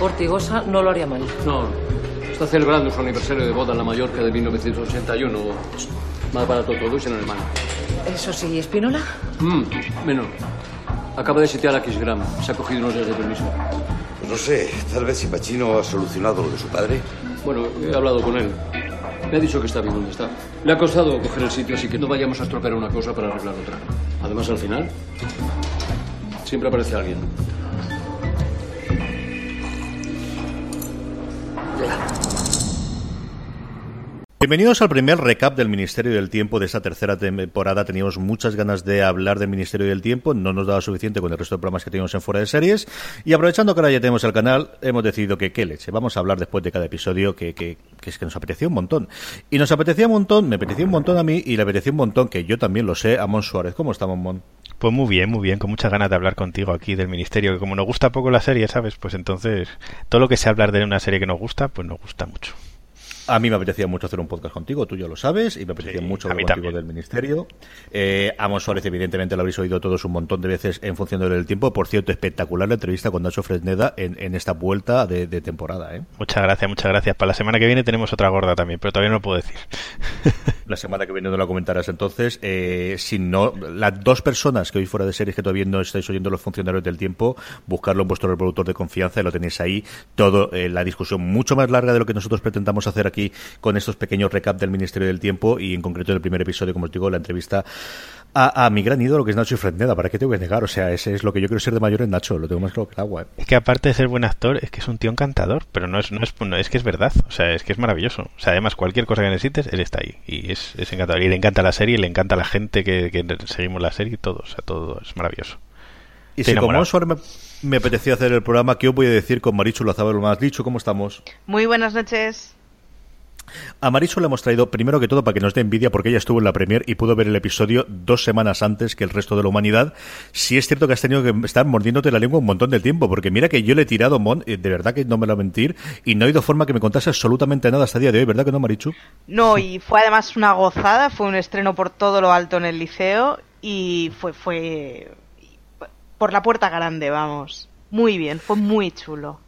Ortigosa no lo haría mal. No, está celebrando su aniversario de boda en la Mallorca de 1981. Más barato todo y en alemán. Eso sí, ¿Espínola? Mmm, menos. Acaba de sitiar a Xgram. Se ha cogido unos días de permiso. Pues no sé, tal vez si Pachino ha solucionado lo de su padre. Bueno, he hablado con él. Me ha dicho que está bien donde está. Le ha costado coger el sitio, así que no vayamos a estropear una cosa para arreglar otra. Además, al final, siempre aparece alguien. Bienvenidos al primer recap del Ministerio del Tiempo de esta tercera temporada. Teníamos muchas ganas de hablar del Ministerio del Tiempo, no nos daba suficiente con el resto de programas que teníamos en fuera de series. Y aprovechando que ahora ya tenemos el canal, hemos decidido que qué leche. Vamos a hablar después de cada episodio que, es que nos apetecía un montón. Y nos apetecía un montón, me apetecía un montón a mí y le apetecía un montón, que yo también lo sé, a Mon Suárez. ¿Cómo estamos, Mon? Pues muy bien, muy bien, con muchas ganas de hablar contigo aquí del Ministerio, que como nos gusta poco la serie, ¿sabes? Pues entonces todo lo que sea hablar de una serie que nos gusta, pues nos gusta mucho. A mí me apetecía mucho hacer un podcast contigo, tú ya lo sabes, y me apetecía mucho hablar contigo del Ministerio. Eh, Amos Suárez, evidentemente, lo habéis oído todos un montón de veces en función del tiempo. Por cierto, espectacular la entrevista con Nacho Fresneda en, esta vuelta de, temporada. ¿eh? Muchas gracias, muchas gracias. Para la semana que viene tenemos otra gorda también, pero todavía no lo puedo decir. la semana que viene no la comentarás entonces. Eh, si no, las dos personas que hoy fuera de series que todavía no estáis oyendo los funcionarios del tiempo, buscarlo en vuestro reproductor de confianza y lo tenéis ahí. Todo, eh, la discusión mucho más larga de lo que nosotros pretendamos hacer aquí con estos pequeños recap del Ministerio del Tiempo y en concreto en el primer episodio, como os digo, la entrevista a, mi gran ídolo que es Nacho y Fresneda. ¿Para qué te voy a negar? O sea, ese es lo que yo quiero ser de mayor en Nacho, lo tengo más claro que el agua. ¿eh? Es que aparte de ser buen actor, es que es un tío encantador, pero no es, no es, es que es verdad, o sea, es que es maravilloso. O sea, además, cualquier cosa que necesites, él está ahí y es, es encantador. Y le encanta la serie, le encanta la gente que, seguimos la serie y todo, o sea, todo es maravilloso. Y si como me, me apetecía hacer el programa, ¿qué os voy a decir con Marichu Lazabal, lo más dicho? ¿Cómo estamos? Muy buenas noches. A Marichu le hemos traído, primero que todo, para que nos dé envidia, porque ella estuvo en la premier y pudo ver el episodio dos semanas antes que el resto de la humanidad. Si es cierto que has tenido que estar mordiéndote la lengua un montón de tiempo, porque mira que yo le he tirado, Mon, de verdad que no me lo voy a mentir, y no ha ido forma que me contase absolutamente nada hasta el día de hoy, ¿verdad que no, Marichu? No, y fue además una gozada, fue un estreno por todo lo alto en el liceo, y fue, fue por la puerta grande, vamos. Muy bien, fue muy chulo.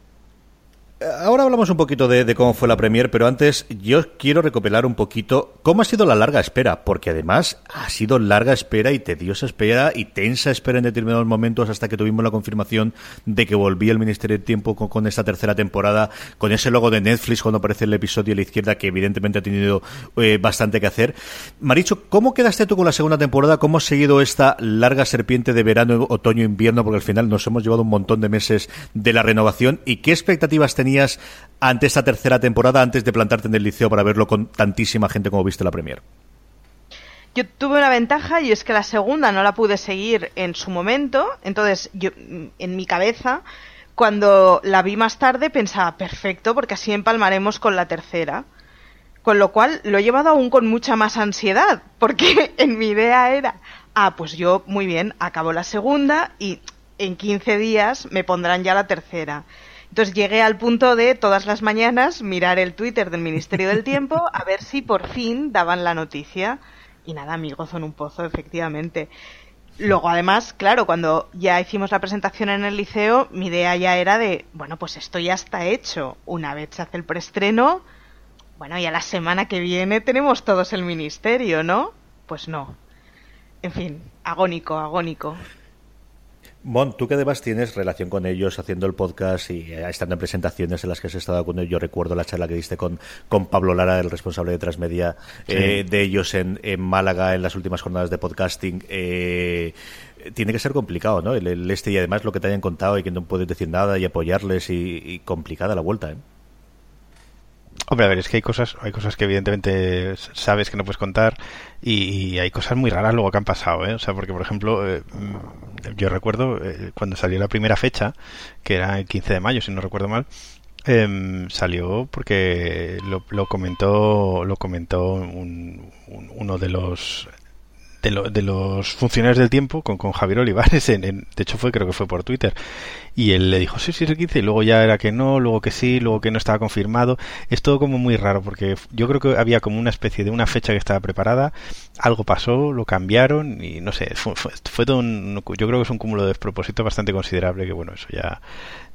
Ahora hablamos un poquito de, cómo fue la premier, pero antes yo quiero recopilar un poquito cómo ha sido la larga espera, porque además ha sido larga espera y tediosa espera y tensa espera en determinados momentos hasta que tuvimos la confirmación de que volvía el Ministerio del Tiempo con, esta tercera temporada, con ese logo de Netflix cuando aparece el episodio a la izquierda, que evidentemente ha tenido eh, bastante que hacer. Maricho, ¿cómo quedaste tú con la segunda temporada? ¿Cómo has seguido esta larga serpiente de verano, otoño, invierno? Porque al final nos hemos llevado un montón de meses de la renovación. ¿Y qué expectativas tenías? Ante esta tercera temporada antes de plantarte en el liceo para verlo con tantísima gente como viste la premier? Yo tuve una ventaja y es que la segunda no la pude seguir en su momento, entonces yo en mi cabeza cuando la vi más tarde pensaba, perfecto, porque así empalmaremos con la tercera. Con lo cual lo he llevado aún con mucha más ansiedad, porque en mi idea era, ah, pues yo muy bien, acabo la segunda y en 15 días me pondrán ya la tercera. Entonces llegué al punto de todas las mañanas mirar el Twitter del Ministerio del Tiempo a ver si por fin daban la noticia. Y nada, mi gozo en un pozo, efectivamente. Luego, además, claro, cuando ya hicimos la presentación en el liceo, mi idea ya era de, bueno, pues esto ya está hecho. Una vez se hace el preestreno, bueno, y a la semana que viene tenemos todos el ministerio, ¿no? Pues no. En fin, agónico, agónico. Mon, tú que además tienes relación con ellos haciendo el podcast y eh, estando en presentaciones en las que has estado con ellos, yo recuerdo la charla que diste con, con Pablo Lara, el responsable de Transmedia eh, de ellos en, en, Málaga en las últimas jornadas de podcasting. Eh, tiene que ser complicado, ¿no? El, este y además lo que te hayan contado y que no puedes decir nada y apoyarles y, y complicada la vuelta, ¿eh? Hombre, a ver, es que hay cosas, hay cosas que evidentemente sabes que no puedes contar y, hay cosas muy raras luego que han pasado, ¿eh? O sea, porque por ejemplo, eh, mm, yo recuerdo eh, cuando salió la primera fecha, que era el 15 de mayo, si no recuerdo mal, em, salió porque lo, lo, comentó lo comentó uno de los de, de, los funcionarios del tiempo con, con Javier Olivares, en, de hecho fue creo que fue por Twitter, y él le dijo sí, sí, es el 15, y luego ya era que no, luego que sí, luego que no estaba confirmado. Es todo como muy raro, porque yo creo que había como una especie de una fecha que estaba preparada, algo pasó, lo cambiaron, y no sé, fue, fue, todo un, yo creo que es un cúmulo de despropósito bastante considerable, que bueno, eso ya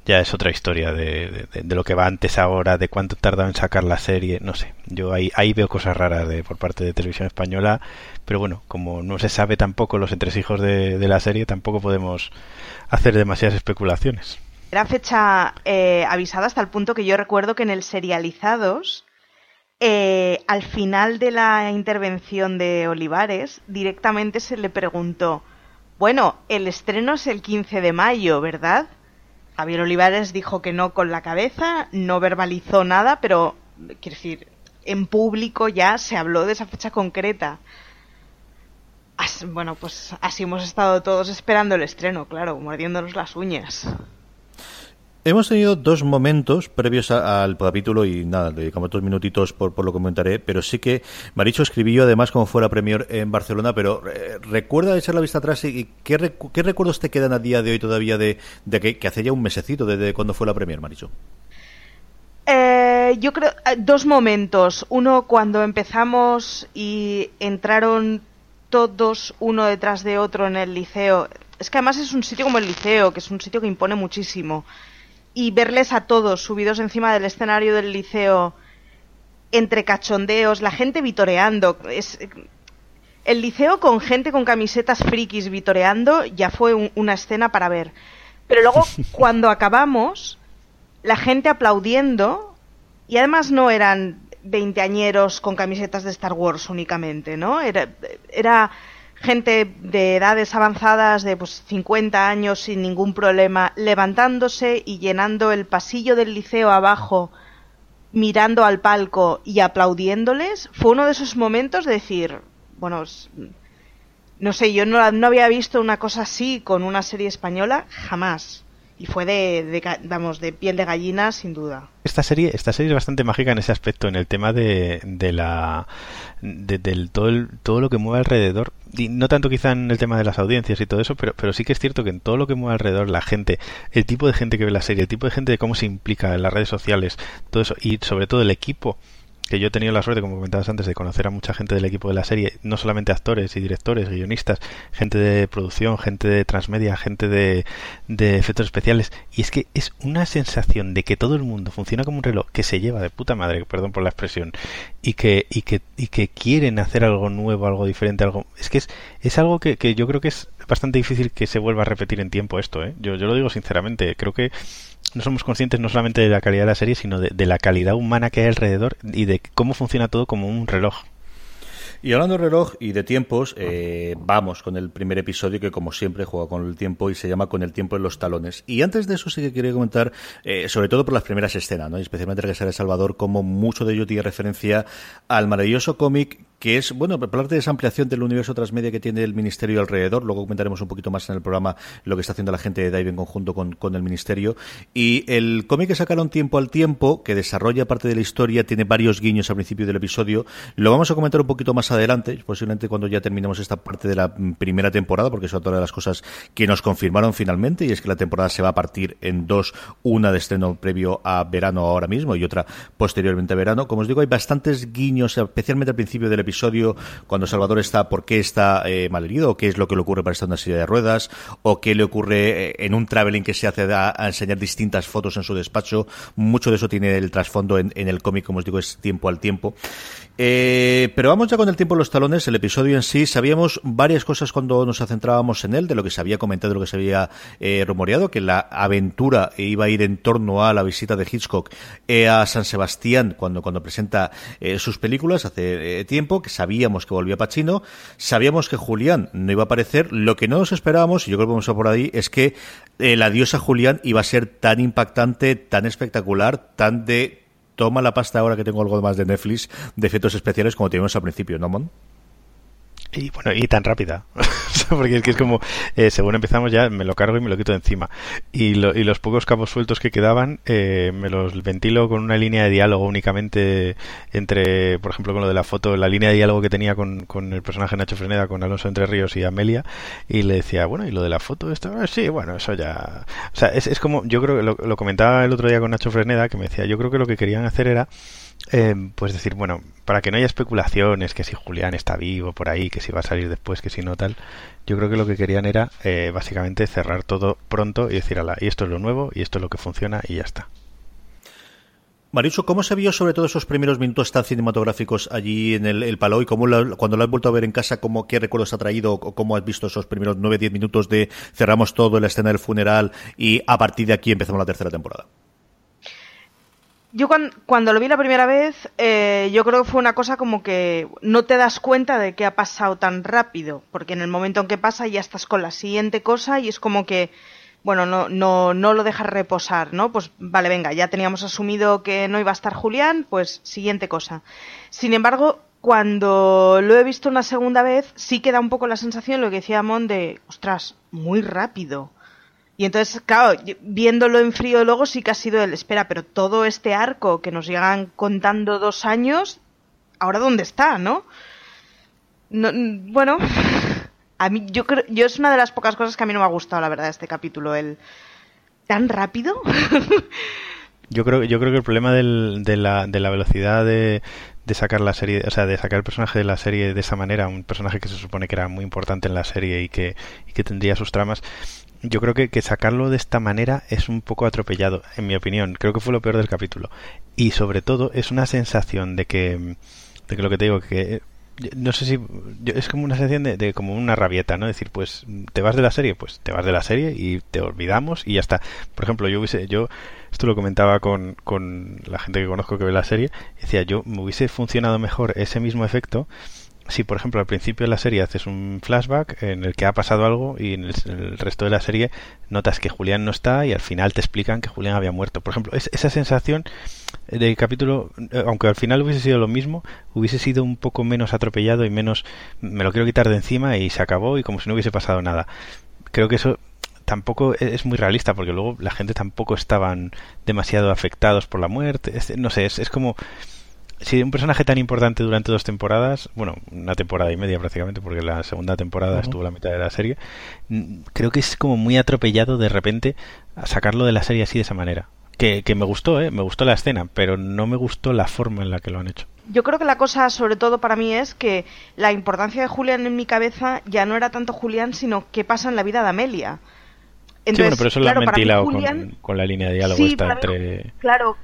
ya es otra historia de, de, lo que va antes ahora, de cuánto tardado en sacar la serie, no sé. Yo ahí, ahí veo cosas raras de, por parte de Televisión Española, pero bueno, como no se sabe tampoco los entresijos de, de la serie, tampoco podemos hacer demasiadas especulaciones. Era fecha eh, avisada hasta el punto que yo recuerdo que en el Serializados, eh, al final de la intervención de Olivares, directamente se le preguntó, bueno, el estreno es el 15 de mayo, ¿verdad? Javier Olivares dijo que no con la cabeza, no verbalizó nada, pero quiero decir, en público ya se habló de esa fecha concreta. bueno, pues así hemos estado todos esperando el estreno, claro, mordiéndonos las uñas. Hemos tenido dos momentos previos al capítulo y nada, dedicamos dos minutitos por, por lo que comentaré, pero sí que Maricho escribió además como fuera Premier en Barcelona, pero eh, recuerda echar la vista atrás y ¿qué, recuerdos te quedan a día de hoy todavía de, que, hace ya un mesecito desde cuando fue la Premier, Maricho? Eh, yo creo eh, dos momentos. Uno cuando empezamos y entraron todos uno detrás de otro en el liceo. Es que además es un sitio como el liceo, que es un sitio que impone muchísimo y verles a todos subidos encima del escenario del liceo entre cachondeos, la gente vitoreando. Es, el liceo con gente con camisetas frikis vitoreando ya fue una escena para ver. Pero luego, cuando acabamos, la gente aplaudiendo, y además no eran veinteañeros con camisetas de Star Wars únicamente, ¿no? Era, era gente de edades avanzadas de pues 50 años sin ningún problema levantándose y llenando el pasillo del liceo abajo mirando al palco y aplaudiéndoles fue uno de esos momentos de decir bueno no sé yo no, no había visto una cosa así con una serie española jamás y fue de, vamos de piel de gallina sin duda. Esta serie esta serie es bastante mágica en ese aspecto en el tema de, de la de, todo todo lo que mueve alrededor. Y no tanto quizá en el tema de las audiencias y todo eso pero pero sí que es cierto que en todo lo que mueve alrededor la gente el tipo de gente que ve la serie el tipo de gente de cómo se implica en las redes sociales todo eso y sobre todo el equipo que yo he tenido la suerte, como comentabas antes, de conocer a mucha gente del equipo de la serie, no solamente actores y directores, guionistas, gente de producción, gente de transmedia, gente de, efectos especiales, y es que es una sensación de que todo el mundo funciona como un reloj que se lleva de puta madre, perdón por la expresión, y que, y que, y que quieren hacer algo nuevo, algo diferente, algo, es que es, es algo que, que yo creo que es bastante difícil que se vuelva a repetir en tiempo esto, ¿eh? Yo, yo lo digo sinceramente, creo que no somos conscientes no solamente de la calidad de la serie, sino de, la calidad humana que hay alrededor y de cómo funciona todo como un reloj. Y hablando de reloj y de tiempos, eh, vamos con el primer episodio que como siempre juega con el tiempo y se llama Con el tiempo en los talones. Y antes de eso sí que quería comentar, eh, sobre todo por las primeras escenas, ¿no? especialmente Regresar a Salvador, como mucho de ello tiene referencia al maravilloso cómic que es, bueno, parte de esa ampliación del universo transmedia que tiene el Ministerio alrededor. Luego comentaremos un poquito más en el programa lo que está haciendo la gente de Dive en conjunto con, con el Ministerio. Y el cómic que sacaron tiempo al tiempo, que desarrolla parte de la historia, tiene varios guiños al principio del episodio. Lo vamos a comentar un poquito más adelante, posiblemente cuando ya terminemos esta parte de la primera temporada, porque eso es otra de las cosas que nos confirmaron finalmente, y es que la temporada se va a partir en dos, una de estreno previo a verano ahora mismo y otra posteriormente a verano. Como os digo, hay bastantes guiños, especialmente al principio del episodio cuando Salvador está, por qué está eh, malherido, o qué es lo que le ocurre para estar en una silla de ruedas, o qué le ocurre eh, en un traveling que se hace a, enseñar distintas fotos en su despacho. Mucho de eso tiene el trasfondo en, en el cómic, como os digo, es tiempo al tiempo. Eh, pero vamos ya con el tiempo en los talones, el episodio en sí. Sabíamos varias cosas cuando nos centrábamos en él, de lo que se había comentado, de lo que se había eh, rumoreado, que la aventura iba a ir en torno a la visita de Hitchcock eh, a San Sebastián cuando, cuando presenta eh, sus películas hace tiempo, que sabíamos que volvía Pachino, sabíamos que Julián no iba a aparecer. Lo que no nos esperábamos, y yo creo que vamos a por ahí, es que la diosa Julián iba a ser tan impactante, tan espectacular, tan de toma la pasta ahora que tengo algo más de Netflix de efectos especiales como teníamos al principio, ¿no, Mon? Y bueno, y tan rápida. Porque es que es como, eh, según empezamos ya, me lo cargo y me lo quito de encima. Y, y los pocos cabos sueltos que quedaban, eh, me los ventilo con una línea de diálogo únicamente entre, por ejemplo, con lo de la foto, la línea de diálogo que tenía con, con el personaje Nacho Freneda, con Alonso Entre Ríos y Amelia. Y le decía, bueno, ¿y lo de la foto? Esto? Ah, sí, bueno, eso ya. O sea, es, es como, yo creo que lo, lo comentaba el otro día con Nacho Freneda, que me decía, yo creo que lo que querían hacer era eh, pues decir, bueno, para que no haya especulaciones, que si Julián está vivo por ahí, que si va a salir después, que si no tal, yo creo que lo que querían era eh, básicamente cerrar todo pronto y decir, ala, y esto es lo nuevo, y esto es lo que funciona, y ya está. Maricho, ¿cómo se vio sobre todo esos primeros minutos tan cinematográficos allí en el, el Palau y cómo lo, cuando lo has vuelto a ver en casa, cómo, qué recuerdos ha traído o cómo has visto esos primeros 9-10 minutos de cerramos todo la escena del funeral y a partir de aquí empezamos la tercera temporada? Yo cuando, lo vi la primera vez, eh, yo creo que fue una cosa como que no te das cuenta de que ha pasado tan rápido, porque en el momento en que pasa ya estás con la siguiente cosa y es como que, bueno, no, no, no lo dejas reposar, ¿no? Pues vale, venga, ya teníamos asumido que no iba a estar Julián, pues siguiente cosa. Sin embargo, cuando lo he visto una segunda vez, sí queda un poco la sensación, lo que decía Mon, de, ostras, muy rápido. Y entonces, claro, viéndolo en frío luego sí que ha sido el, espera, pero todo este arco que nos llegan contando dos años, ¿ahora dónde está, no? no bueno, a mí yo creo, yo es una de las pocas cosas que a mí no me ha gustado, la verdad, este capítulo, el tan rápido. yo creo, yo creo que el problema del, de, la, de la velocidad de, de sacar la serie, o sea, de sacar el personaje de la serie de esa manera, un personaje que se supone que era muy importante en la serie y que, y que tendría sus tramas, yo creo que, que, sacarlo de esta manera es un poco atropellado, en mi opinión. Creo que fue lo peor del capítulo. Y sobre todo es una sensación de que, de que lo que te digo, que no sé si es como una sensación de, de, como una rabieta, ¿no? Decir, pues te vas de la serie, pues te vas de la serie y te olvidamos y ya está. Por ejemplo, yo hubiese, yo esto lo comentaba con, con la gente que conozco que ve la serie, decía yo me hubiese funcionado mejor ese mismo efecto si por ejemplo al principio de la serie haces un flashback en el que ha pasado algo y en el, resto de la serie notas que Julián no está y al final te explican que Julián había muerto. Por ejemplo, es, esa sensación del capítulo, aunque al final hubiese sido lo mismo, hubiese sido un poco menos atropellado y menos me lo quiero quitar de encima y se acabó y como si no hubiese pasado nada. Creo que eso tampoco es muy realista porque luego la gente tampoco estaban demasiado afectados por la muerte. No sé, es como si un personaje tan importante durante dos temporadas, bueno, una temporada y media prácticamente, porque la segunda temporada uh -huh. estuvo la mitad de la serie, creo que es como muy atropellado de repente a sacarlo de la serie así de esa manera. Que, que me gustó, ¿eh? me gustó la escena, pero no me gustó la forma en la que lo han hecho. Yo creo que la cosa, sobre todo para mí, es que la importancia de Julián en mi cabeza ya no era tanto Julián, sino qué pasa en la vida de Amelia. Entonces, sí, bueno, pero eso claro, lo han ventilado Julián... con, con, la línea de diálogo sí, esta entre... Mí, claro,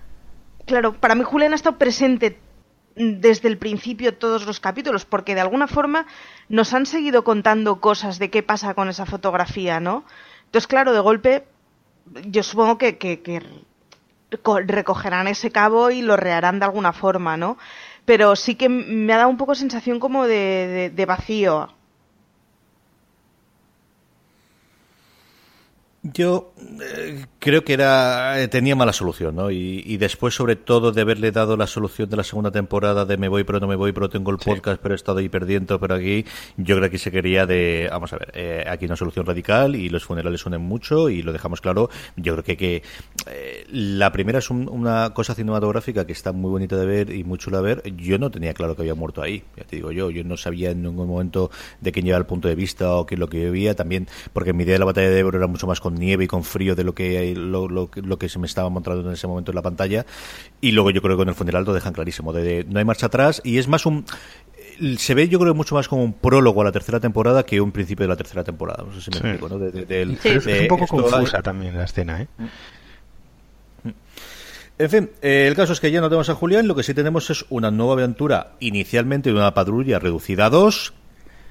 claro, para mí Julián ha estado presente desde el principio todos los capítulos, porque de alguna forma nos han seguido contando cosas de qué pasa con esa fotografía, ¿no? Entonces, claro, de golpe, yo supongo que, recogerán ese cabo y lo rearán de alguna forma, ¿no? Pero sí que me ha dado un poco sensación como de vacío. Yo eh, creo que era tenía mala solución, ¿no? Y, y, después, sobre todo, de haberle dado la solución de la segunda temporada de me voy, pero no me voy, pero tengo el podcast, sí. pero he estado ahí perdiendo, pero aquí, yo creo que se quería de, vamos a ver, eh, aquí una solución radical y los funerales unen mucho y lo dejamos claro. Yo creo que, que eh, la primera es un, una cosa cinematográfica que está muy bonita de ver y muy chula de ver. Yo no tenía claro que había muerto ahí, ya te digo yo, yo no sabía en ningún momento de quién llevaba el punto de vista o qué es lo que yo veía, también porque mi idea de la batalla de Ebro era mucho más con nieve y con frío de lo que lo, lo, lo, que se me estaba mostrando en ese momento en la pantalla y luego yo creo que con el funeral lo dejan clarísimo de, de no hay marcha atrás y es más un se ve yo creo mucho más como un prólogo a la tercera temporada que un principio de la tercera temporada no sé si me sí. explico ¿no? de, de, de, sí, es un poco confusa también la escena ¿eh? En fin, eh, el caso es que ya no tenemos a Julián, lo que sí tenemos es una nueva aventura, inicialmente de una patrulla reducida a dos,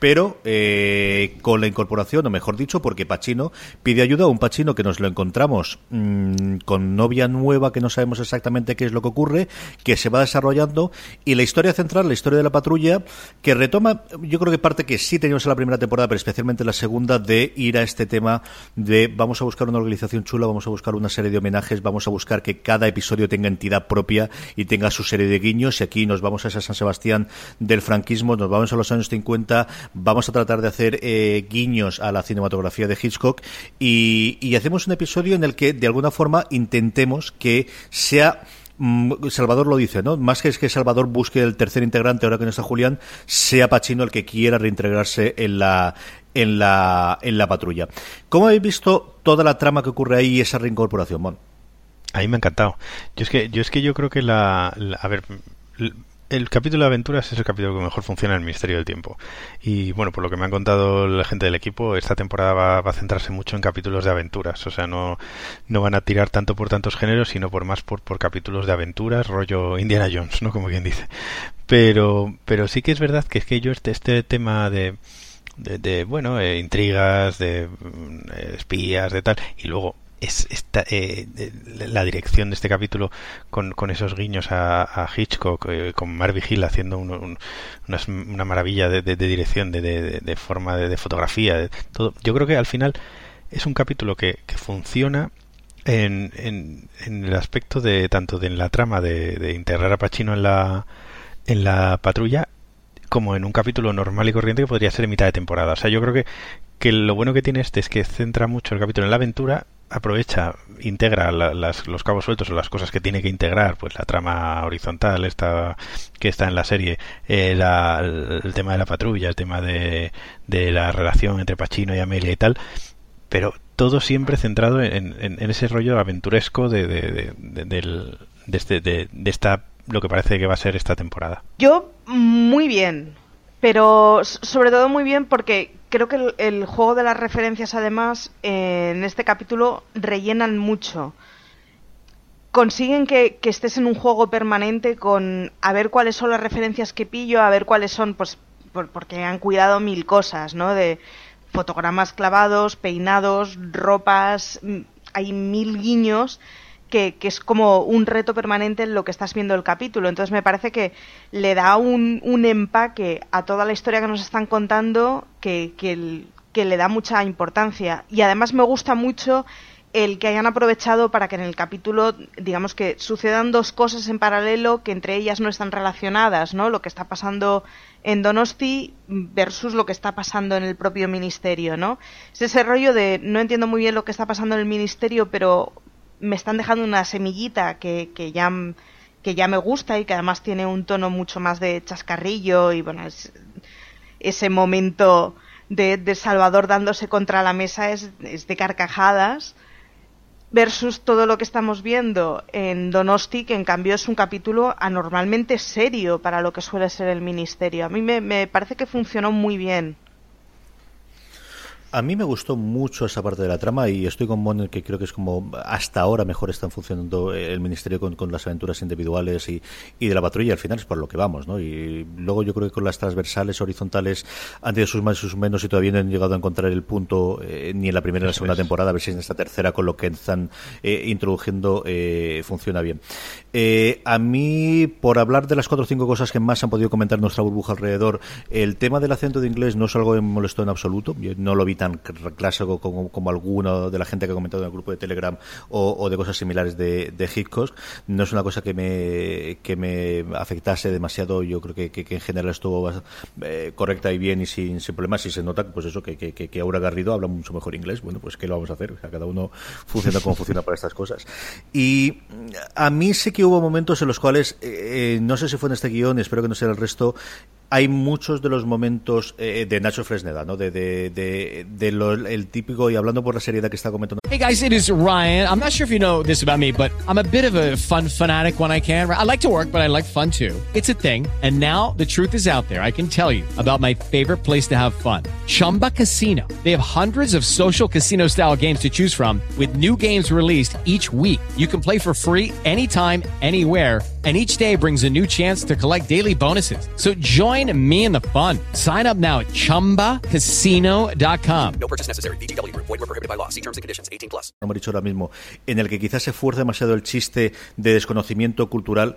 pero eh, con la incorporación, o mejor dicho, porque Pachino pide ayuda a un Pachino que nos lo encontramos mmm, con novia nueva que no sabemos exactamente qué es lo que ocurre, que se va desarrollando y la historia central, la historia de la patrulla, que retoma, yo creo que parte que sí teníamos en la primera temporada, pero especialmente en la segunda, de ir a este tema de vamos a buscar una organización chula, vamos a buscar una serie de homenajes, vamos a buscar que cada episodio tenga entidad propia y tenga su serie de guiños y aquí nos vamos a esa San Sebastián del franquismo, nos vamos a los años 50, vamos a tratar de hacer eh, guiños a la cinematografía de Hitchcock y, hacemos un episodio en el que de alguna forma intentemos que sea mm, Salvador lo dice, ¿no? Más que es que Salvador busque el tercer integrante, ahora que no está Julián, sea Pachino el que quiera reintegrarse en la, en la, en la patrulla. ¿Cómo habéis visto toda la trama que ocurre ahí y esa reincorporación, Mon? A mí me ha encantado. Yo es que yo es que yo creo que la a ver el capítulo de aventuras es el capítulo que mejor funciona en el Ministerio del Tiempo. Y bueno, por lo que me han contado la gente del equipo, esta temporada va, a centrarse mucho en capítulos de aventuras. O sea, no, no van a tirar tanto por tantos géneros, sino por más por, por capítulos de aventuras, rollo Indiana Jones, ¿no? Como quien dice. Pero, pero sí que es verdad que es que yo este, este tema de, de, bueno, eh, intrigas, de mm, espías, de tal, y luego es esta, eh, la dirección de este capítulo con, con esos guiños a, Hitchcock, eh, con Mar Vigil haciendo un, un, una, una, maravilla de, de, de dirección, de, de forma de, fotografía, todo. Yo creo que al final es un capítulo que, que funciona en, en, el aspecto de tanto de la trama de, de integrar a Pacino en la en la patrulla como en un capítulo normal y corriente que podría ser en mitad de temporada. O sea, yo creo que, que lo bueno que tiene este es que centra mucho el capítulo en la aventura aprovecha, integra la, las, los cabos sueltos o las cosas que tiene que integrar, pues la trama horizontal esta, que está en la serie, eh, la, el tema de la patrulla, el tema de, de la relación entre Pachino y Amelia y tal, pero todo siempre centrado en, ese rollo aventuresco de, este, de, de esta lo que parece que va a ser esta temporada. Yo muy bien, pero sobre todo muy bien porque creo que el, juego de las referencias, además, eh, en este capítulo rellenan mucho. Consiguen que, estés en un juego permanente con a ver cuáles son las referencias que pillo, a ver cuáles son, pues, por, porque han cuidado mil cosas, ¿no? De fotogramas clavados, peinados, ropas, hay mil guiños que, que, es como un reto permanente en lo que estás viendo el capítulo. Entonces me parece que le da un, un empaque a toda la historia que nos están contando que, que, que le da mucha importancia. Y además me gusta mucho el que hayan aprovechado para que en el capítulo, digamos que sucedan dos cosas en paralelo que entre ellas no están relacionadas, ¿no? Lo que está pasando en Donosti versus lo que está pasando en el propio ministerio, ¿no? Es ese rollo de no entiendo muy bien lo que está pasando en el ministerio, pero me están dejando una semillita que, que ya que ya me gusta y que además tiene un tono mucho más de chascarrillo y bueno, es, ese momento de, de, Salvador dándose contra la mesa es, es, de carcajadas versus todo lo que estamos viendo en Donosti, que en cambio es un capítulo anormalmente serio para lo que suele ser el ministerio. A mí me, me parece que funcionó muy bien. A mí me gustó mucho esa parte de la trama y estoy con Mon que creo que es como hasta ahora mejor están funcionando el ministerio con, con las aventuras individuales y, y, de la patrulla. Al final es por lo que vamos, ¿no? Y luego yo creo que con las transversales, horizontales, han tenido sus más y sus menos y todavía no han llegado a encontrar el punto eh, ni en la primera ni en la segunda temporada. A ver si en esta tercera, con lo que están eh, introduciendo, eh, funciona bien. Eh, a mí, por hablar de las cuatro o cinco cosas que más han podido comentar nuestra burbuja alrededor, el tema del acento de inglés no es algo que me molestó en absoluto. Yo no lo vi tan clásico como, como alguno de la gente que ha comentado en el grupo de Telegram o, o de cosas similares de, de Hitchcock. No es una cosa que me, que me afectase demasiado. Yo creo que, que, que en general estuvo eh, correcta y bien y sin, sin problemas. Y se nota, pues eso, que, que, que Aura Garrido habla mucho mejor inglés. Bueno, pues ¿qué lo vamos a hacer? O sea, cada uno funciona como funciona para estas cosas. Y a mí sí que hubo momentos en los cuales, eh, no sé si fue en este guion, espero que no sea el resto, hay muchos de los momentos eh, de Nacho Fresneda, ¿no? De, de, de, de lo, el típico, y hablando por la seriedad que está comentando. Hey guys, it is Ryan. I'm not sure if you know this about me, but I'm a bit of a fun fanatic when I can. I like to work, but I like fun too. It's a thing. And now the truth is out there. I can tell you about my favorite place to have fun. Chumba Casino. They have hundreds of social casino style games to choose from with new games released each week. You can play for free anytime, anywhere and each day brings a new chance to collect daily bonuses. So join me in the fun. Sign up now at ChumbaCasino.com. No purchase necessary. BGW. Void were prohibited by law. See terms and conditions. 18 plus. hemos dicho ahora mismo, en el que quizás se fuerza demasiado el chiste de desconocimiento cultural.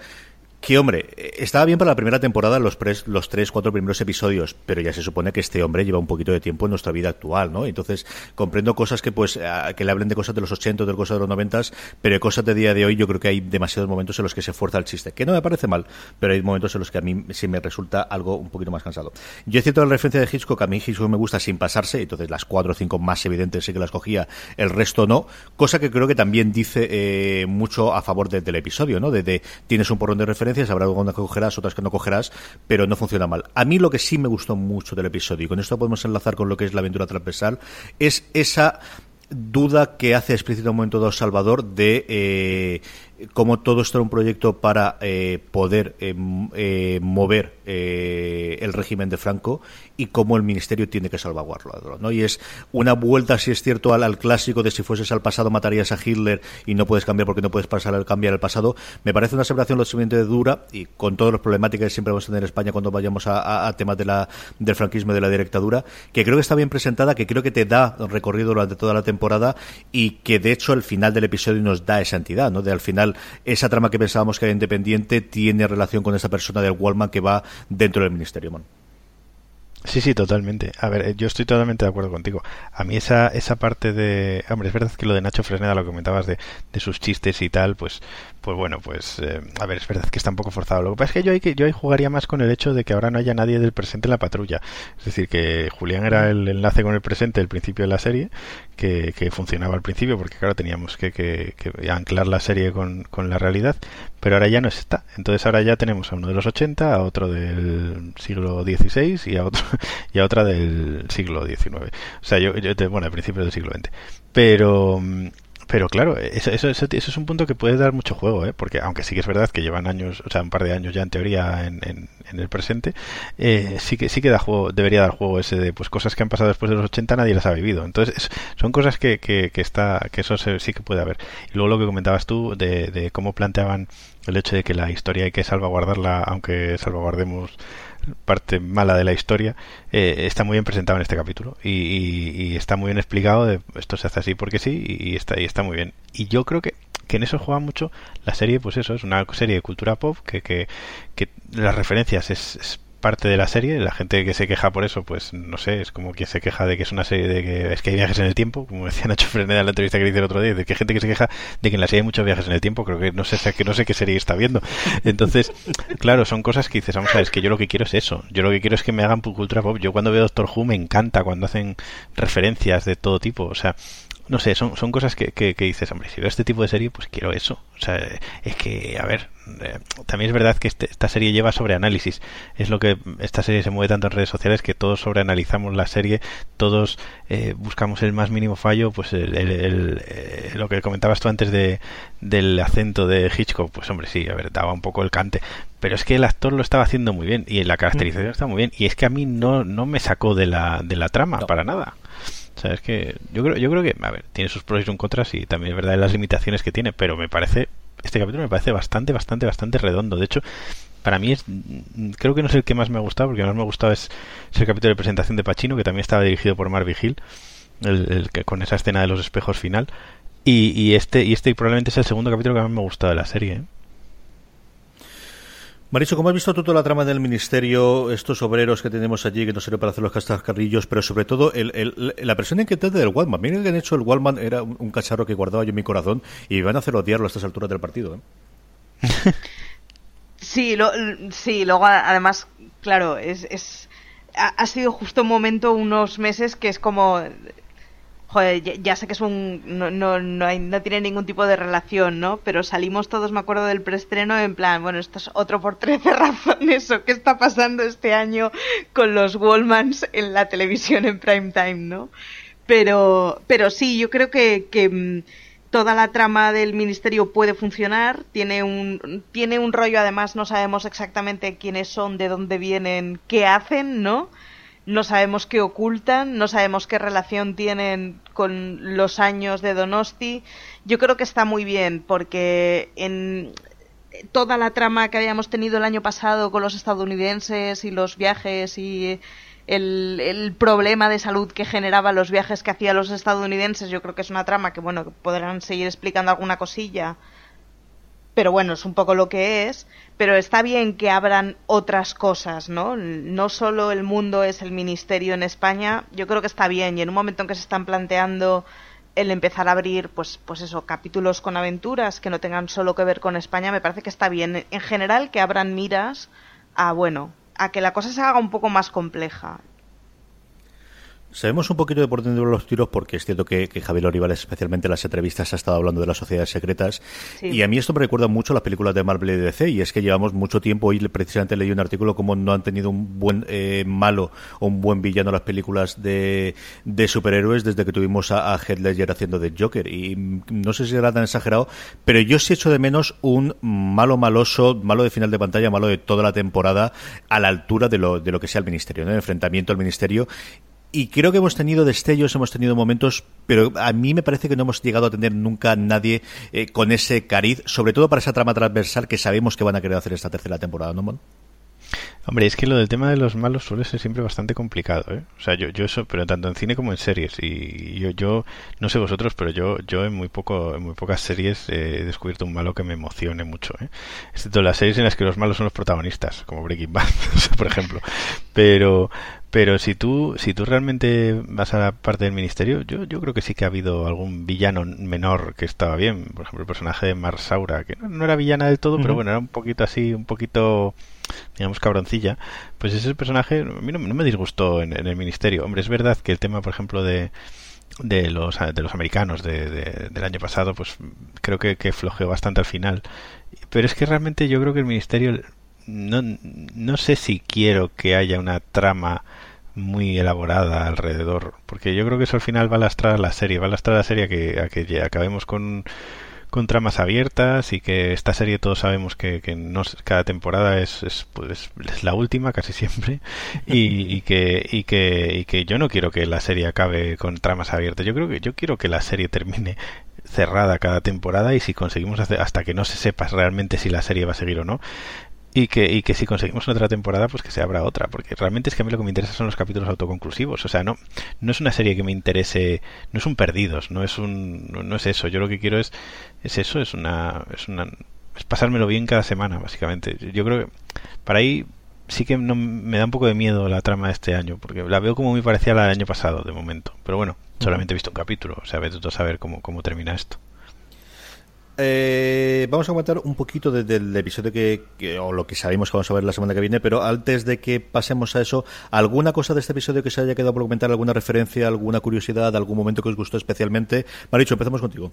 Que hombre, estaba bien para la primera temporada los, pres- los tres, cuatro primeros episodios, pero ya se supone que este hombre lleva un poquito de tiempo en nuestra vida actual, ¿no? Entonces, comprendo cosas que pues, que le hablen de cosas de los 80, de cosas de los 90, pero cosas de día de hoy yo creo que hay demasiados momentos en los que se fuerza el chiste, que no me parece mal, pero hay momentos en los que a mí sí me resulta algo un poquito más cansado. Yo es cierto la referencia de Hitchcock, a mí Hitchcock me gusta sin pasarse, entonces las cuatro o cinco más evidentes sí que las cogía, el resto no, cosa que creo que también dice eh, mucho a favor de- del episodio, ¿no? De, de tienes un porrón de habrá algunas que cogerás, otras que no cogerás, pero no funciona mal. A mí lo que sí me gustó mucho del episodio, y con esto podemos enlazar con lo que es la aventura transversal, es esa duda que hace explícito un momento dado Salvador de eh, cómo todo esto era un proyecto para eh, poder eh, m- eh, mover eh, el régimen de Franco y cómo el ministerio tiene que salvaguardarlo. ¿no? Y es una vuelta, si es cierto, al, clásico de si fueses al pasado matarías a Hitler y no puedes cambiar porque no puedes pasar al cambiar el pasado. Me parece una separación lo suficientemente dura y con todas las problemáticas que siempre vamos a tener en España cuando vayamos a temas de la, del franquismo y de la dictadura, que creo que está bien presentada, que creo que te da recorrido durante toda la temporada y que de hecho al final del episodio nos da esa entidad, ¿no? De al final esa trama que pensábamos que era independiente tiene relación con esa persona del Wallman que va dentro del ministerio, Mon. Sí, sí, totalmente. A ver, eh, yo estoy totalmente de acuerdo contigo. A mí esa, esa parte de... Hombre, es verdad que lo de Nacho Fresneda, lo comentabas de, de sus chistes y tal, pues pues bueno, pues eh, a ver, es verdad que está un poco forzado. Lo que pasa es que yo ahí, que yo ahí jugaría más con el hecho de que ahora no haya nadie del presente en la patrulla. Es decir, que Julián era el enlace con el presente del principio de la serie, que, que funcionaba al principio, porque claro, teníamos que, que, anclar la serie con, con la realidad, pero ahora ya no está. Entonces ahora ya tenemos a uno de los 80, a otro del siglo XVI y a otro y a otra del siglo XIX. O sea, yo, yo bueno, al principio del siglo XX. Pero mm, pero claro, eso, eso, eso, es un punto que puede dar mucho juego, ¿eh? porque aunque sí que es verdad que llevan años, o sea, un par de años ya en teoría en, en, el presente, eh, sí que sí que da juego, debería dar juego ese de pues cosas que han pasado después de los 80 nadie las ha vivido. Entonces, es- son cosas que, que, que está que eso se- sí que puede haber. Y luego lo que comentabas tú de, de cómo planteaban el hecho de que la historia hay que salvaguardarla, aunque salvaguardemos parte mala de la historia eh, está muy bien presentado en este capítulo y, está muy bien explicado de esto se hace así porque sí y, está y está muy bien. Y yo creo que que en eso juega mucho la serie pues eso es una serie de cultura pop que que, las referencias es parte de la serie la gente que se queja por eso pues no sé es como quien se queja de que es una serie de que es que hay viajes en el tiempo como decía Nacho Freneda en la entrevista que le hice el otro día de que hay gente que se queja de que en la serie hay muchos viajes en el tiempo creo que no sé que no sé qué serie está viendo. Entonces claro son cosas que dices vamos a ver es que yo lo que quiero es eso yo lo que quiero es que me hagan cultura pop. Yo cuando veo Doctor Who me encanta cuando hacen referencias de todo tipo o sea no sé, son, son cosas que, que, que dices, hombre, si veo este tipo de serie, pues quiero eso. O sea, es que, a ver, eh, también es verdad que este- esta serie lleva sobre análisis. Es lo que esta serie se mueve tanto en redes sociales que todos sobreanalizamos la serie, todos eh, buscamos el más mínimo fallo, pues el, el- el, eh, lo que comentabas tú antes de, del acento de Hitchcock, pues hombre, sí, a ver, daba un poco el cante. Pero es que el actor lo estaba haciendo muy bien y la caracterización está muy bien. Y es que a mí no, no me sacó de la, de la trama, para nada. O sea, es que yo creo, yo creo que, a ver, tiene sus pros y sus contras y también es verdad las limitaciones que tiene, pero me parece, este capítulo me parece bastante, bastante, bastante redondo. De hecho, para mí es, creo que no es el que más me ha gustado, porque más me ha gustado es, el capítulo de presentación de Pacino, que también estaba dirigido por Mark Vigil, el, el con esa escena de los espejos final. Y, y este, y este probablemente es el segundo capítulo que más me ha gustado de la serie. ¿eh? Maricho, ¿cómo has visto tú toda la trama del ministerio, estos obreros que tenemos allí que no sirven para hacer los cascarrillos, pero sobre todo el, el- la presión inquietante del Wallman? Mira que han hecho el Wallman, era un, cacharro que guardaba yo en mi corazón y van a hacer odiarlo a estas alturas del partido. ¿eh? Sí, sí, luego además, claro, es, ha sido justo un momento, unos meses que es como, joder, ya, ya sé que es un, no, no, no, hay, no tiene ningún tipo de relación, ¿no? Pero salimos todos, me acuerdo del preestreno, en plan, bueno, esto es otro por 13 razones, o qué está pasando este año con los Wallmans en la televisión en prime time, ¿no? Pero, pero sí, yo creo que, que mm, toda la trama del ministerio puede funcionar. Tiene un, tiene un rollo, además, no sabemos exactamente quiénes son, de dónde vienen, qué hacen, ¿no? No sabemos qué ocultan, no sabemos qué relación tienen con los años de Donosti. Yo creo que está muy bien, porque en, toda la trama que habíamos tenido el año pasado con los estadounidenses y los viajes y el, problema de salud que generaba los viajes que hacían los estadounidenses. Yo creo que es una trama que, bueno, podrán seguir explicando alguna cosilla. Pero bueno, es un poco lo que es. Pero está bien que abran otras cosas, ¿no? No solo el mundo es el ministerio en España. Yo creo que está bien. Y en un momento en que se están planteando el empezar a abrir, pues, pues eso, capítulos con aventuras que no tengan solo que ver con España, me parece que está bien. En general, que abran miras a, bueno, a que la cosa se haga un poco más compleja. Sabemos un poquito de por dónde van los tiros porque es cierto que, Javier Olivales, especialmente en las entrevistas, ha estado hablando de las sociedades secretas. Y a mí esto me recuerda mucho a las películas de Marvel y DC. Y es que llevamos mucho tiempo, hoy precisamente leí un artículo como no han tenido un buen eh, malo o un buen villano las películas de, superhéroes desde que tuvimos a, a Heath Ledger haciendo de Joker. Y no sé si era tan exagerado, pero yo sí echo de menos un malo maloso, malo de final de pantalla, malo de toda la temporada, a la altura de lo, de lo que sea el ministerio, ¿no? el enfrentamiento al ministerio y creo que hemos tenido destellos, hemos tenido momentos, pero a mí me parece que no hemos llegado a tener nunca nadie eh, con ese cariz, sobre todo para esa trama transversal que sabemos que van a querer hacer esta tercera temporada, ¿no, Mon? Hombre, es que lo del tema de los malos suele ser siempre bastante complicado, ¿eh? O sea, yo, yo eso, pero tanto en cine como en series. Y yo, yo no sé vosotros, pero yo, yo en muy poco, en muy pocas series he descubierto un malo que me emocione mucho, ¿eh? Excepto las series en las que los malos son los protagonistas, como Breaking Bad, por ejemplo. Pero, pero si tú, si tú realmente vas a la parte del ministerio, yo, yo creo que sí que ha habido algún villano menor que estaba bien. Por ejemplo, el personaje de Marsaura, que no, era villana del todo, pero bueno, era un poquito así, un poquito, digamos, cabroncilla. Pues ese personaje a mí no, me disgustó en, el ministerio. Hombre, es verdad que el tema, por ejemplo, de de los de los americanos de, del año pasado pues creo que, que flojeó bastante al final pero es que realmente yo creo que el ministerio no, no sé si quiero que haya una trama muy elaborada alrededor, porque yo creo que eso al final va a lastrar la serie, va a lastrar la serie a que, a que acabemos con, con tramas abiertas y que esta serie todos sabemos que, que no cada temporada es, es, pues, es la última casi siempre. Y, y, que, y, que, y que yo no quiero que la serie acabe con tramas abiertas. Yo creo que yo quiero que la serie termine cerrada cada temporada y si conseguimos hacer hasta que no se sepa realmente si la serie va a seguir o no y que, y que si conseguimos otra temporada, pues que se abra otra, porque realmente es que a mí lo que me interesa son los capítulos autoconclusivos, o sea, no, no es una serie que me interese, no es un perdidos, no es un, no, es eso, yo lo que quiero es, es eso, es una, es una, es pasármelo bien cada semana, básicamente. Yo creo que para ahí sí que no, me da un poco de miedo la trama de este año, porque la veo como muy parecida a la del año pasado, de momento, pero bueno, solamente he visto un capítulo, o sea, vete tú a saber cómo, cómo termina esto. Eh, vamos a comentar un poquito desde el episodio que, o lo que sabemos que vamos a ver la semana que viene, pero antes de que pasemos a eso, ¿alguna cosa de este episodio que se haya quedado por comentar? ¿Alguna referencia, alguna curiosidad, algún momento que os gustó especialmente? Maricho, empezamos contigo.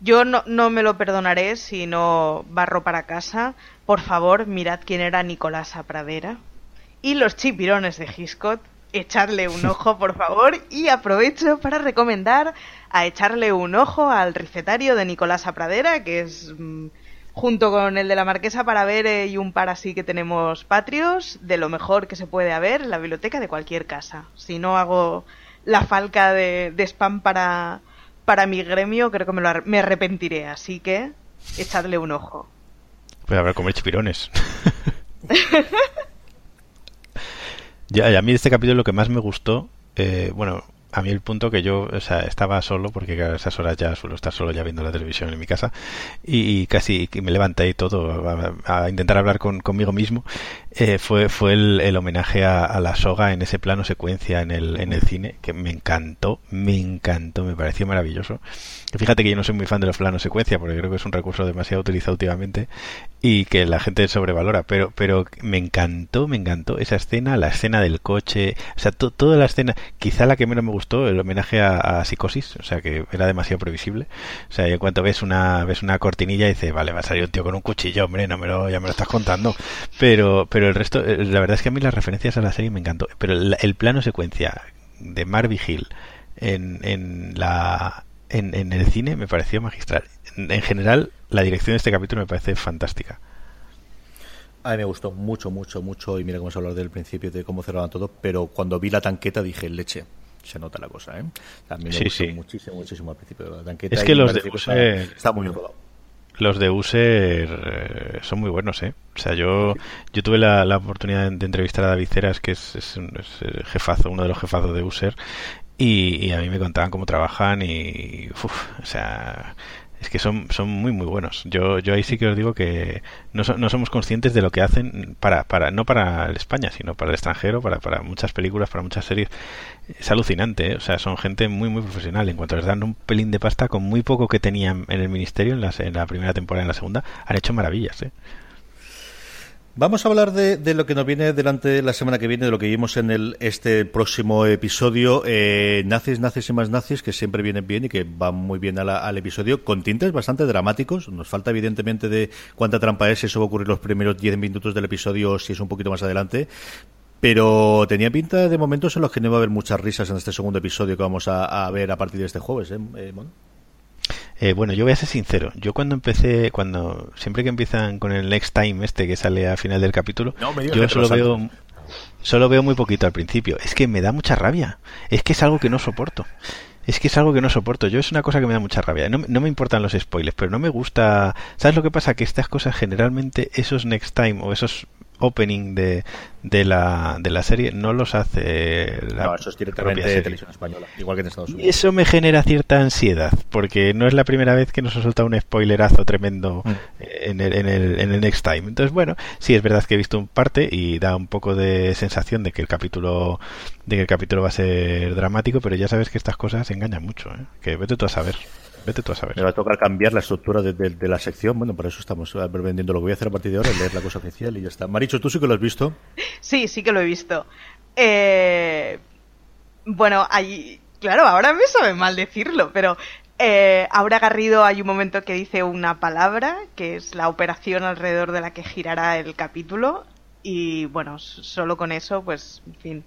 Yo no, me lo perdonaré si no barro para casa. Por favor, mirad quién era Nicolás Pradera. Y los chipirones de Giscot echarle un ojo, por favor, y aprovecho para recomendar a echarle un ojo al recetario de Nicolás Pradera, que es mm, junto con el de la Marquesa para ver eh, y un par así que tenemos patrios, de lo mejor que se puede haber en la biblioteca de cualquier casa. Si no hago la falca de, spam para, para mi gremio, creo que me, lo, me arrepentiré, así que echadle un ojo. Puede haber comer chipirones. Ya, a mí este capítulo lo que más me gustó, eh, bueno, a mí el punto que yo estaba solo, porque a esas horas ya suelo estar solo ya viendo la televisión en mi casa, y, casi me levanté y todo a, intentar hablar con, conmigo mismo, eh, fue, fue el, homenaje a, la soga en ese plano secuencia en el, cine, que me encantó, me encantó, me pareció maravilloso. Fíjate que yo no soy muy fan de los planos secuencia, porque creo que es un recurso demasiado utilizado últimamente y que la gente sobrevalora, pero, pero me encantó, me encantó esa escena, la escena del coche, o sea, toda la escena, quizá la que menos me gustó, el homenaje a, Psicosis, o sea, que era demasiado previsible. O sea, en cuanto ves una, ves una cortinilla y dices, vale, va a salir un tío con un cuchillo, hombre, no me lo, ya me lo estás contando. Pero, pero el resto, eh, la verdad es que a mí las referencias a la serie me encantó, pero el, plano secuencia de Marvin Hill en, en la en, el cine me pareció magistral. En, general, la dirección de este capítulo me parece fantástica. A mí me gustó mucho, mucho, mucho. Y mira cómo se habló del principio de cómo cerraban todo. Pero cuando vi la tanqueta dije, leche, se nota la cosa, ¿eh? También me sí, muchísimo, muchísimo al principio de la tanqueta. Es que los de está, muy bien los de User eh, son muy buenos, ¿eh? O sea, yo, yo tuve la, la oportunidad de entrevistar a David Ceras, que es, es, un, es jefazo, uno de los jefazos de User, y, y a mí me contaban cómo trabajan y, uf, o sea, es que son, son muy muy buenos. Yo, yo ahí sí que os digo que no, no somos conscientes de lo que hacen para, para, no para España, sino para el extranjero, para, para muchas películas, para muchas series. Es alucinante, ¿eh? o sea, son gente muy muy profesional. En cuanto les dan un pelín de pasta con muy poco que tenían en el ministerio en la, en la primera temporada y en la segunda, han hecho maravillas, ¿eh? Vamos a hablar de, de lo que nos viene delante la semana que viene, de lo que vimos en el, este próximo episodio, eh, nazis, nazis y más nazis, que siempre vienen bien y que van muy bien a la- al episodio, con tintes bastante dramáticos. Nos falta evidentemente de cuánta trampa es, si eso va a ocurrir los primeros 10 minutos del episodio, o si es un poquito más adelante. Pero tenía pinta de momentos en los que no iba a haber muchas risas en este segundo episodio que vamos a, ver a partir de este jueves. ¿eh? Eh? Eh, bueno, yo voy a ser sincero. Yo cuando empecé, cuando siempre que empiezan con el next time este que sale al final del capítulo, No yo solo veo, solo veo muy poquito al principio. Es que me da mucha rabia. Es que es algo que no soporto. Es que es algo que no soporto. Yo es una cosa que me da mucha rabia. No, no me importan los spoilers, pero no me gusta. ¿Sabes lo que pasa? Que estas cosas generalmente, esos next time o esos opening de, de, la, de la serie no los hace la No, eso es directamente propia de serie. televisión española, igual que en Estados Y Unidos. eso me genera cierta ansiedad, porque no es la primera vez que nos ha soltado un spoilerazo tremendo Mm. en, el, en, el, en el Next Time. Entonces, bueno, sí es verdad que he visto un parte y da un poco de sensación de que el capítulo de que el capítulo va a ser dramático, pero ya sabes que estas cosas engañan mucho, ¿eh? que vete tú a saber. Vete tú a saber. Me va a tocar cambiar la estructura de, de- de la sección. Bueno, por eso estamos eh, vendiendo lo que voy a hacer a partir de ahora, leer la cosa oficial y ya está. Maricho, tú sí que lo has visto. Sí, sí que lo he visto. Eh, bueno, hay... Claro, ahora me sabe mal decirlo, pero eh, Aura Garrido hay un momento que dice una palabra, que es la operación alrededor de la que girará el capítulo. Y bueno, solo con eso, pues, en fin,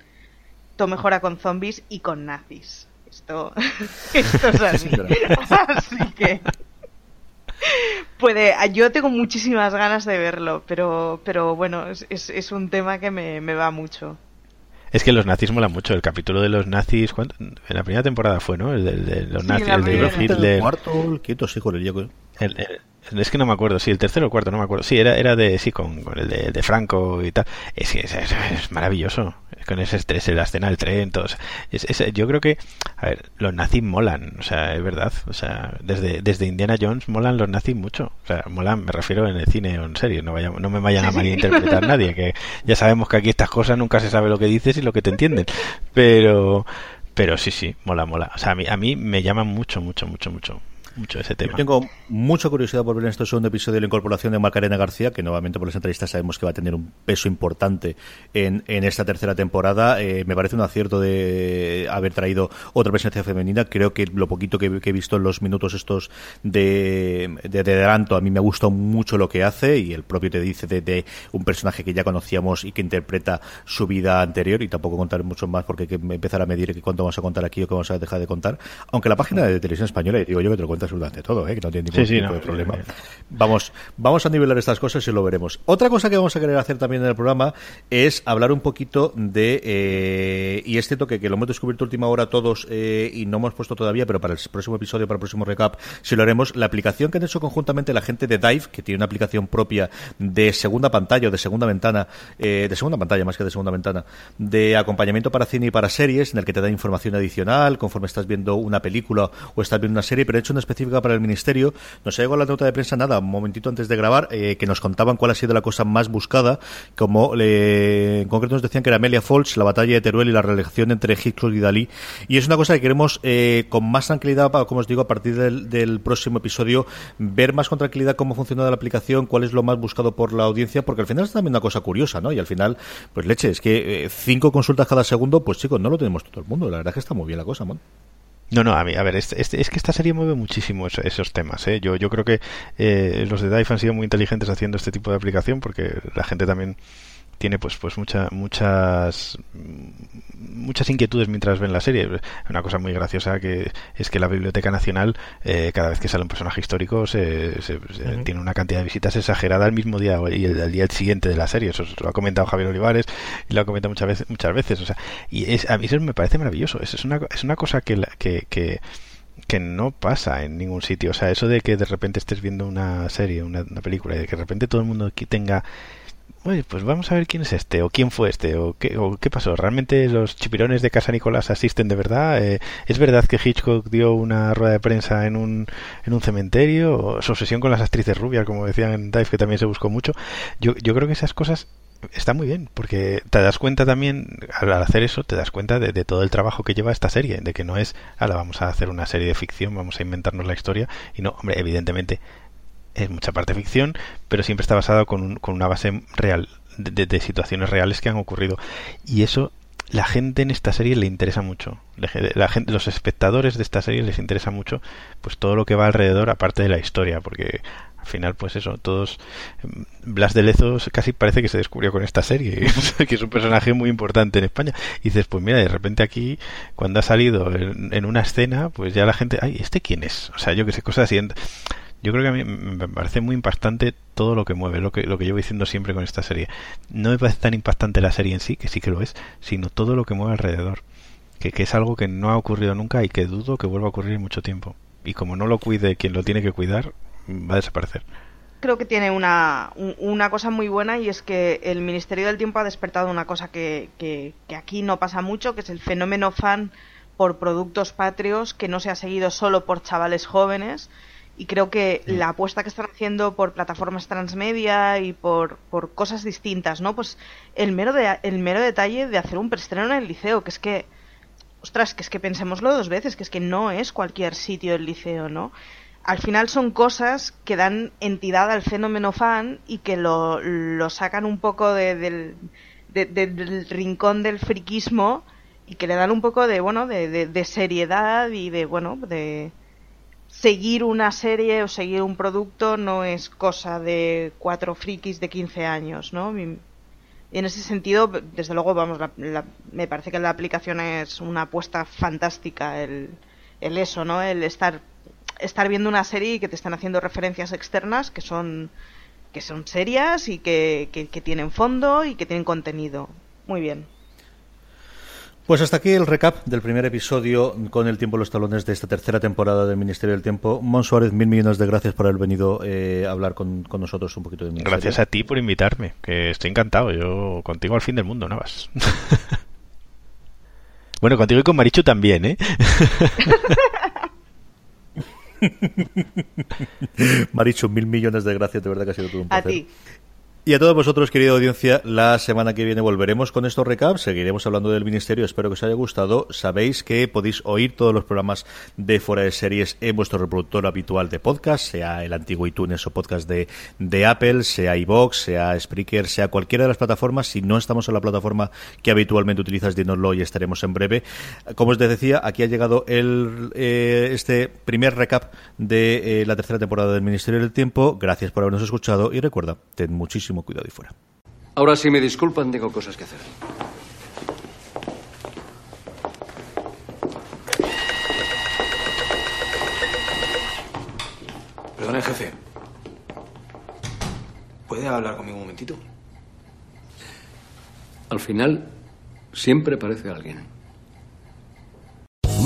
todo mejora con zombies y con nazis. Esto, esto es así. así que puede yo tengo muchísimas ganas de verlo pero pero bueno es, es, un tema que me, me va mucho Es que los nazis molan mucho. El capítulo de los nazis, ¿cuánto? en la primera temporada fue, ¿no? El de, de los Sí, nazis, el de. El Hitler. cuarto, el quieto, sí, el- es que no me acuerdo, sí, el tercero o el cuarto, no me acuerdo. Sí, era, era de, sí, con, con el de, de Franco y tal. Es que es, es- es maravilloso. Con ese estrés, la escena del tren, todo. Es, es- yo creo que, a ver, los nazis molan, o sea, es verdad. O sea, desde, desde Indiana Jones molan los nazis mucho. O sea, molan, me refiero en el cine o en serio. No, vaya, no me vayan a malinterpretar nadie, que ya sabemos que aquí estas cosas nunca se sabe lo que dices y lo que te entienden. Pero, pero sí, sí, mola, mola. O sea, a mí, a mí me llama mucho, mucho, mucho, mucho, mucho ese tema. Yo tengo mucha curiosidad por ver en este segundo episodio la incorporación de Macarena García, que nuevamente por las entrevistas sabemos que va a tener un peso importante en, en esta tercera temporada. Eh, me parece un acierto de haber traído otra presencia femenina. Creo que lo poquito que, que he visto en los minutos estos de, de, de adelanto, a mí me ha gustado mucho lo que hace y el propio te dice de, de un personaje que ya conocíamos y que interpreta su vida anterior y tampoco contar mucho más porque hay que empezar a medir cuánto vamos a contar aquí o qué vamos a dejar de contar. Aunque la página de televisión española, digo yo que te lo cuenta absolutamente todo, ¿eh? que no tiene ningún Sí, sí, tipo no, de problema. Vamos, vamos a nivelar estas cosas y lo veremos. Otra cosa que vamos a querer hacer también en el programa es hablar un poquito de, eh, y este toque que lo hemos descubierto última hora todos eh, y no hemos puesto todavía, pero para el próximo episodio, para el próximo recap, si lo haremos, la aplicación que han hecho conjuntamente la gente de Dive, que tiene una aplicación propia de segunda pantalla o de segunda ventana, eh, de segunda pantalla más que de segunda ventana, de acompañamiento para cine y para series, en el que te da información adicional conforme estás viendo una película o estás viendo una serie, pero hecho una específica para el ministerio. Nos llegado la nota de prensa nada, un momentito antes de grabar, eh, que nos contaban cuál ha sido la cosa más buscada, como eh, en concreto nos decían que era Amelia Folch, la batalla de Teruel y la relación entre Hitchcock y Dalí. Y es una cosa que queremos eh, con más tranquilidad, como os digo, a partir del, del próximo episodio, ver más con tranquilidad cómo funciona la aplicación, cuál es lo más buscado por la audiencia, porque al final es también una cosa curiosa, ¿no? Y al final, pues leche, es que eh, cinco consultas cada segundo, pues chicos, no lo tenemos todo el mundo. La verdad es que está muy bien la cosa, Mon. No, no, a mí, a ver, este- este- es que esta serie mueve muchísimo eso- esos temas. ¿eh? Yo, yo creo que eh, los de Dive han sido muy inteligentes haciendo este tipo de aplicación porque la gente también tiene pues pues mucha, muchas muchas inquietudes mientras ven la serie. Una cosa muy graciosa que es que la Biblioteca Nacional eh, cada vez que sale un personaje histórico se, se- tiene una cantidad de visitas exagerada el mismo día y el, el día siguiente de la serie. Eso lo ha comentado Javier Olivares y lo ha comentado muchas veces, muchas veces. O sea, y es, a mí eso me parece maravilloso. Es, es una, es una cosa que, la- que, que que no pasa en ningún sitio. O sea, eso de que de repente estés viendo una serie, una, una película, y de que de repente todo el mundo aquí tenga Oye, pues vamos a ver quién es este, o quién fue este, o qué, o qué pasó. ¿Realmente los chipirones de Casa Nicolás asisten de verdad? Eh, ¿Es verdad que Hitchcock dio una rueda de prensa en un, en un cementerio? ¿O su obsesión con las actrices rubias, como decían en Dive, que también se buscó mucho? Yo, yo creo que esas cosas están muy bien, porque te das cuenta también, al hacer eso, te das cuenta de, de, todo el trabajo que lleva esta serie, de que no es, ahora vamos a hacer una serie de ficción, vamos a inventarnos la historia, y no, hombre, evidentemente es mucha parte ficción, pero siempre está basado con, un, con una base real, de, situaciones reales que han ocurrido. Y eso, la gente en esta serie le interesa mucho. La gente, los espectadores de esta serie les interesa mucho, pues todo lo que va alrededor, aparte de la historia, porque al final, pues eso, todos. Blas de Lezo casi parece que se descubrió con esta serie, que es un personaje muy importante en España. Y dices, pues mira, de repente aquí, cuando ha salido en, en una escena, pues ya la gente, ay, ¿este quién es? O sea, yo que sé, cosas así yo creo que a mí me parece muy impactante todo lo que mueve, lo que, lo que llevo diciendo siempre con esta serie. No me parece tan impactante la serie en sí, que sí que lo es, sino todo lo que mueve alrededor. Que, que es algo que no ha ocurrido nunca y que dudo que vuelva a ocurrir en mucho tiempo. Y como no lo cuide quien lo tiene que cuidar, va a desaparecer creo que tiene una, una cosa muy buena y es que el Ministerio del Tiempo ha despertado una cosa que, que, que, aquí no pasa mucho, que es el fenómeno fan por productos patrios que no se ha seguido solo por chavales jóvenes, y creo que la apuesta que están haciendo por plataformas transmedia y por, por cosas distintas, ¿no? Pues el mero, de, el mero detalle de hacer un preestreno en el liceo, que es que, ostras, que es que pensémoslo dos veces, que es que no es cualquier sitio el liceo, ¿no? Al final son cosas que dan entidad al fenómeno fan y que lo, lo sacan un poco de, del, de, del rincón del friquismo y que le dan un poco de, bueno, de, de seriedad y de, bueno, de seguir una serie o seguir un producto no es cosa de cuatro frikis de 15 años, ¿no? Y en ese sentido, desde luego, vamos, la, la, me parece que la aplicación es una apuesta fantástica, el, eso, ¿no? El estar, estar viendo una serie y que te están haciendo referencias externas que son, que son serias y que, que tienen fondo y que tienen contenido. Muy bien. Pues hasta aquí el recap del primer episodio con el tiempo en los talones de esta tercera temporada del Ministerio del Tiempo. Mon Suárez, mil millones de gracias por haber venido eh, a hablar con, con, nosotros un poquito de Ministerio. Gracias a ti por invitarme, que estoy encantado. Yo contigo al fin del mundo, Navas. bueno, contigo y con Marichu también, ¿eh? Marichu, mil millones de gracias, de verdad que ha sido todo un placer. A ti. Y a todos vosotros, querida audiencia, la semana que viene volveremos con estos recaps, seguiremos hablando del Ministerio, espero que os haya gustado. Sabéis que podéis oír todos los programas de Fuera de Series en vuestro reproductor habitual de podcast, sea el antiguo iTunes o podcast de, de Apple, sea iVoox, sea Spreaker, sea cualquiera de las plataformas. Si no estamos en la plataforma que habitualmente utilizas, dínoslo y estaremos en breve. Como os decía, aquí ha llegado el, eh, este primer recap de eh, la tercera temporada del Ministerio del Tiempo. Gracias por habernos escuchado y recuerda, ten muchísimo cuidado y fuera. Ahora, si me disculpan, tengo cosas que hacer. Perdone, jefe. ¿Puede hablar conmigo un momentito? Al final, siempre aparece alguien.